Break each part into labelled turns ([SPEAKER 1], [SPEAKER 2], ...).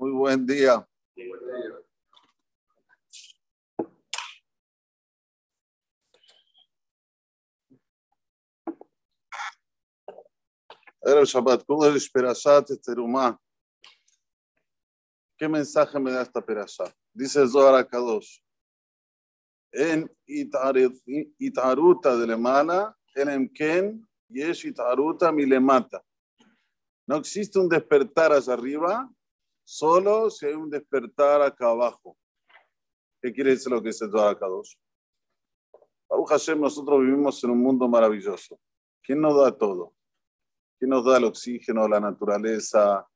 [SPEAKER 1] Muy buen día. Era Shabbat, ¿cómo es Perashat Terumá? ¿Qué mensaje me da esta Perashat? Dice Zohar Kadosh. En Itaruta de Lemana, en Emken, Yesh Itaruta Milemata. No existe un despertar hacia arriba, solo si hay un despertar acá abajo. ¿Qué quiere decir lo que dice Zohar Kadosh? Baruch Hashem, nosotros vivimos en un mundo maravilloso. ¿Quién nos da todo? ¿Quién nos da el oxígeno, la naturaleza,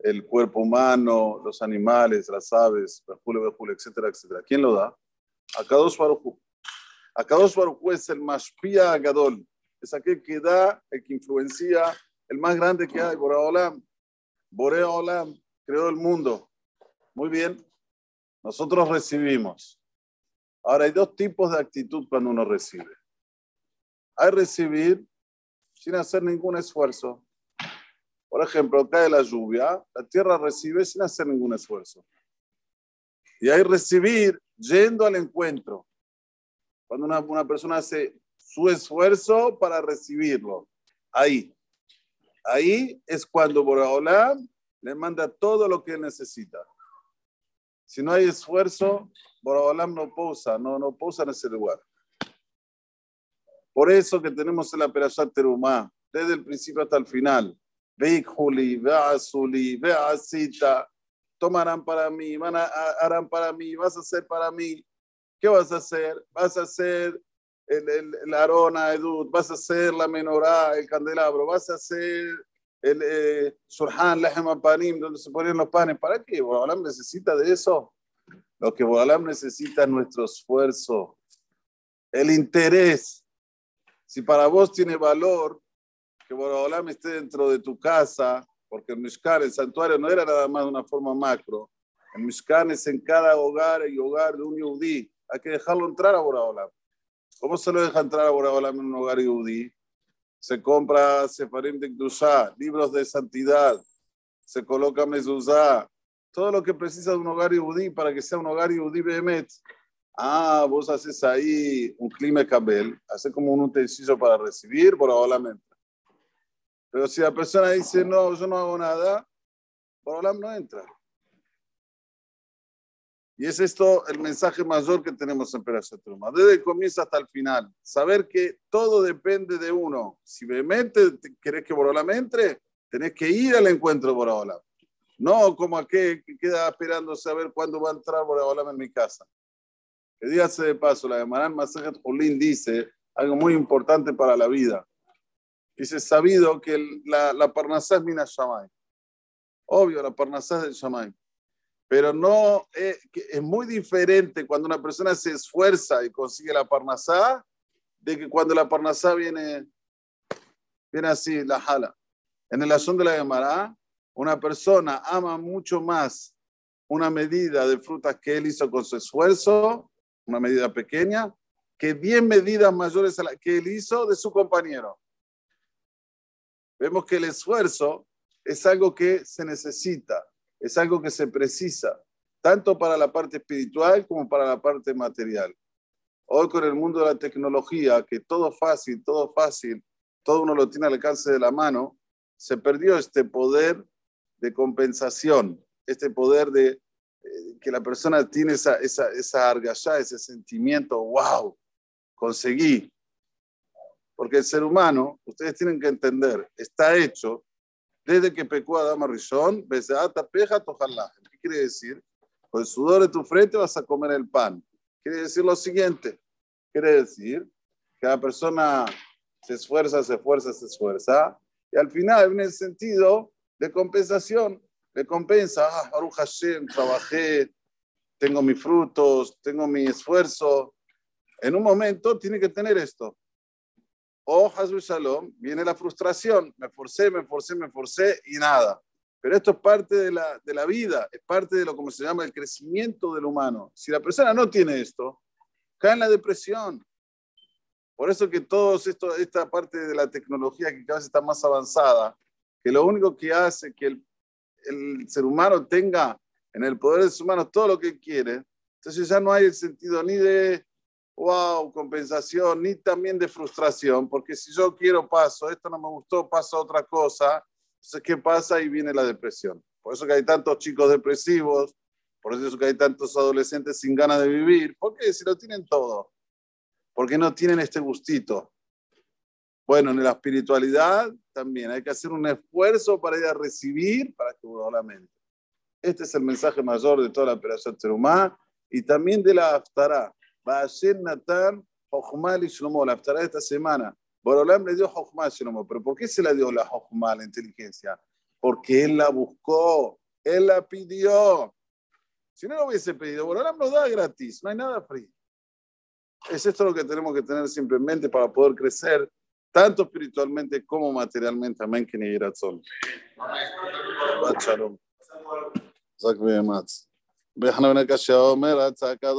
[SPEAKER 1] el cuerpo humano, los animales, las aves, etcétera, etcétera? ¿Quién lo da? Akadosh Baruj Akadosh Baruj es el Mashpia Agadol. Es aquel que da, el que influencia, el más grande que hay, Boreolam. Boreolam creó el mundo. Muy bien. Nosotros recibimos. Ahora, hay dos tipos de actitud cuando uno recibe. Hay recibir sin hacer ningún esfuerzo. Por ejemplo, cae la lluvia, la tierra recibe sin hacer ningún esfuerzo. Y hay recibir yendo al encuentro. Cuando una, una persona hace su esfuerzo para recibirlo. Ahí. Ahí es cuando Boraholam le manda todo lo que necesita. Si no hay esfuerzo, Boraholam no posa, no, no posa en ese lugar. Por eso que tenemos en la Perashat Terumá, desde el principio hasta el final. Veikuli, Veazuli, Veazita, tomarán para mí, a, harán para mí, vas a hacer para mí. ¿Qué vas a hacer? Vas a hacer el, el, el arona, Edut, vas a hacer la menorá, el candelabro, vas a hacer el eh, surhan, panim, donde se ponen los panes. ¿Para qué? Boralam necesita de eso. Lo que Boralam necesita es nuestro esfuerzo, el interés si para vos tiene valor que Borobolam esté dentro de tu casa, porque el Mishkan, el santuario, no era nada más de una forma macro. El Mishkan es en cada hogar y hogar de un yudí. Hay que dejarlo entrar a Borobolam. ¿Cómo se lo deja entrar a Borobolam en un hogar yudí? Se compra Sefarim de Kdusha, libros de santidad, se coloca mezuzá, todo lo que precisa de un hogar yudí para que sea un hogar yudí behemet. Ah, vos haces ahí un clima cabel, hace como un utensilio para recibir, por ahora entra. Pero si la persona dice, no, yo no hago nada, por no entra. Y es esto el mensaje mayor que tenemos en Truma. Desde el comienzo hasta el final. Saber que todo depende de uno. Si realmente querés que Borolam entre, tenés que ir al encuentro de Borolam. No como aquel que queda esperando saber cuándo va a entrar Borolam en mi casa. Que dígase de paso, la Gemaran Masajet Julín dice algo muy importante para la vida. Dice, sabido que la, la Parnasá es Minas Shamay. Obvio, la Parnasá es del Shamay. Pero no, eh, es muy diferente cuando una persona se esfuerza y consigue la Parnasá de que cuando la Parnasá viene, viene así, la jala. En el asunto de la Gemara, una persona ama mucho más una medida de frutas que él hizo con su esfuerzo una medida pequeña, que 10 medidas mayores a la que él hizo de su compañero. Vemos que el esfuerzo es algo que se necesita, es algo que se precisa, tanto para la parte espiritual como para la parte material. Hoy con el mundo de la tecnología, que todo fácil, todo fácil, todo uno lo tiene al alcance de la mano, se perdió este poder de compensación, este poder de que la persona tiene esa, esa, esa ese sentimiento, wow, conseguí. Porque el ser humano, ustedes tienen que entender, está hecho desde que pecó Adama Rishon, ata peja tojalá. ¿Qué quiere decir? Con el sudor de tu frente vas a comer el pan. Quiere decir lo siguiente. Quiere decir que la persona se esfuerza, se esfuerza, se esfuerza, y al final, en el sentido de compensación, le compensa, ah, Baruch Hashem, trabajé, tengo mis frutos, tengo mi esfuerzo. En un momento tiene que tener esto. O Hazbu Shalom, viene la frustración, me forcé, me forcé, me forcé y nada. Pero esto es parte de la, de la vida, es parte de lo como se llama el crecimiento del humano. Si la persona no tiene esto, cae en la depresión. Por eso que esto, esta parte de la tecnología que cada vez está más avanzada, que lo único que hace que el el ser humano tenga en el poder de sus manos todo lo que quiere, entonces ya no hay el sentido ni de, wow, compensación, ni también de frustración, porque si yo quiero paso, esto no me gustó, paso a otra cosa, entonces ¿qué pasa? Y viene la depresión. Por eso que hay tantos chicos depresivos, por eso que hay tantos adolescentes sin ganas de vivir, porque si lo tienen todo, porque no tienen este gustito. Bueno, en la espiritualidad también hay que hacer un esfuerzo para ir a recibir, para que uno la mente. Este es el mensaje mayor de toda la operación Terumá y también de la Aftará. ser Natan, Jochmal y Shlomo. La Aftará de esta semana. Borolam le dio Jochmal y Shlomo. ¿Pero por qué se la dio la Jochmal, la inteligencia? Porque él la buscó, él la pidió. Si no lo hubiese pedido, Borolam lo da gratis, no hay nada free. Es esto lo que tenemos que tener simplemente para poder crecer, tanto espiritualmente como materialmente. Amén, que ni Shalom. רק בימץ. בחנון הקשה אומר, הצעקה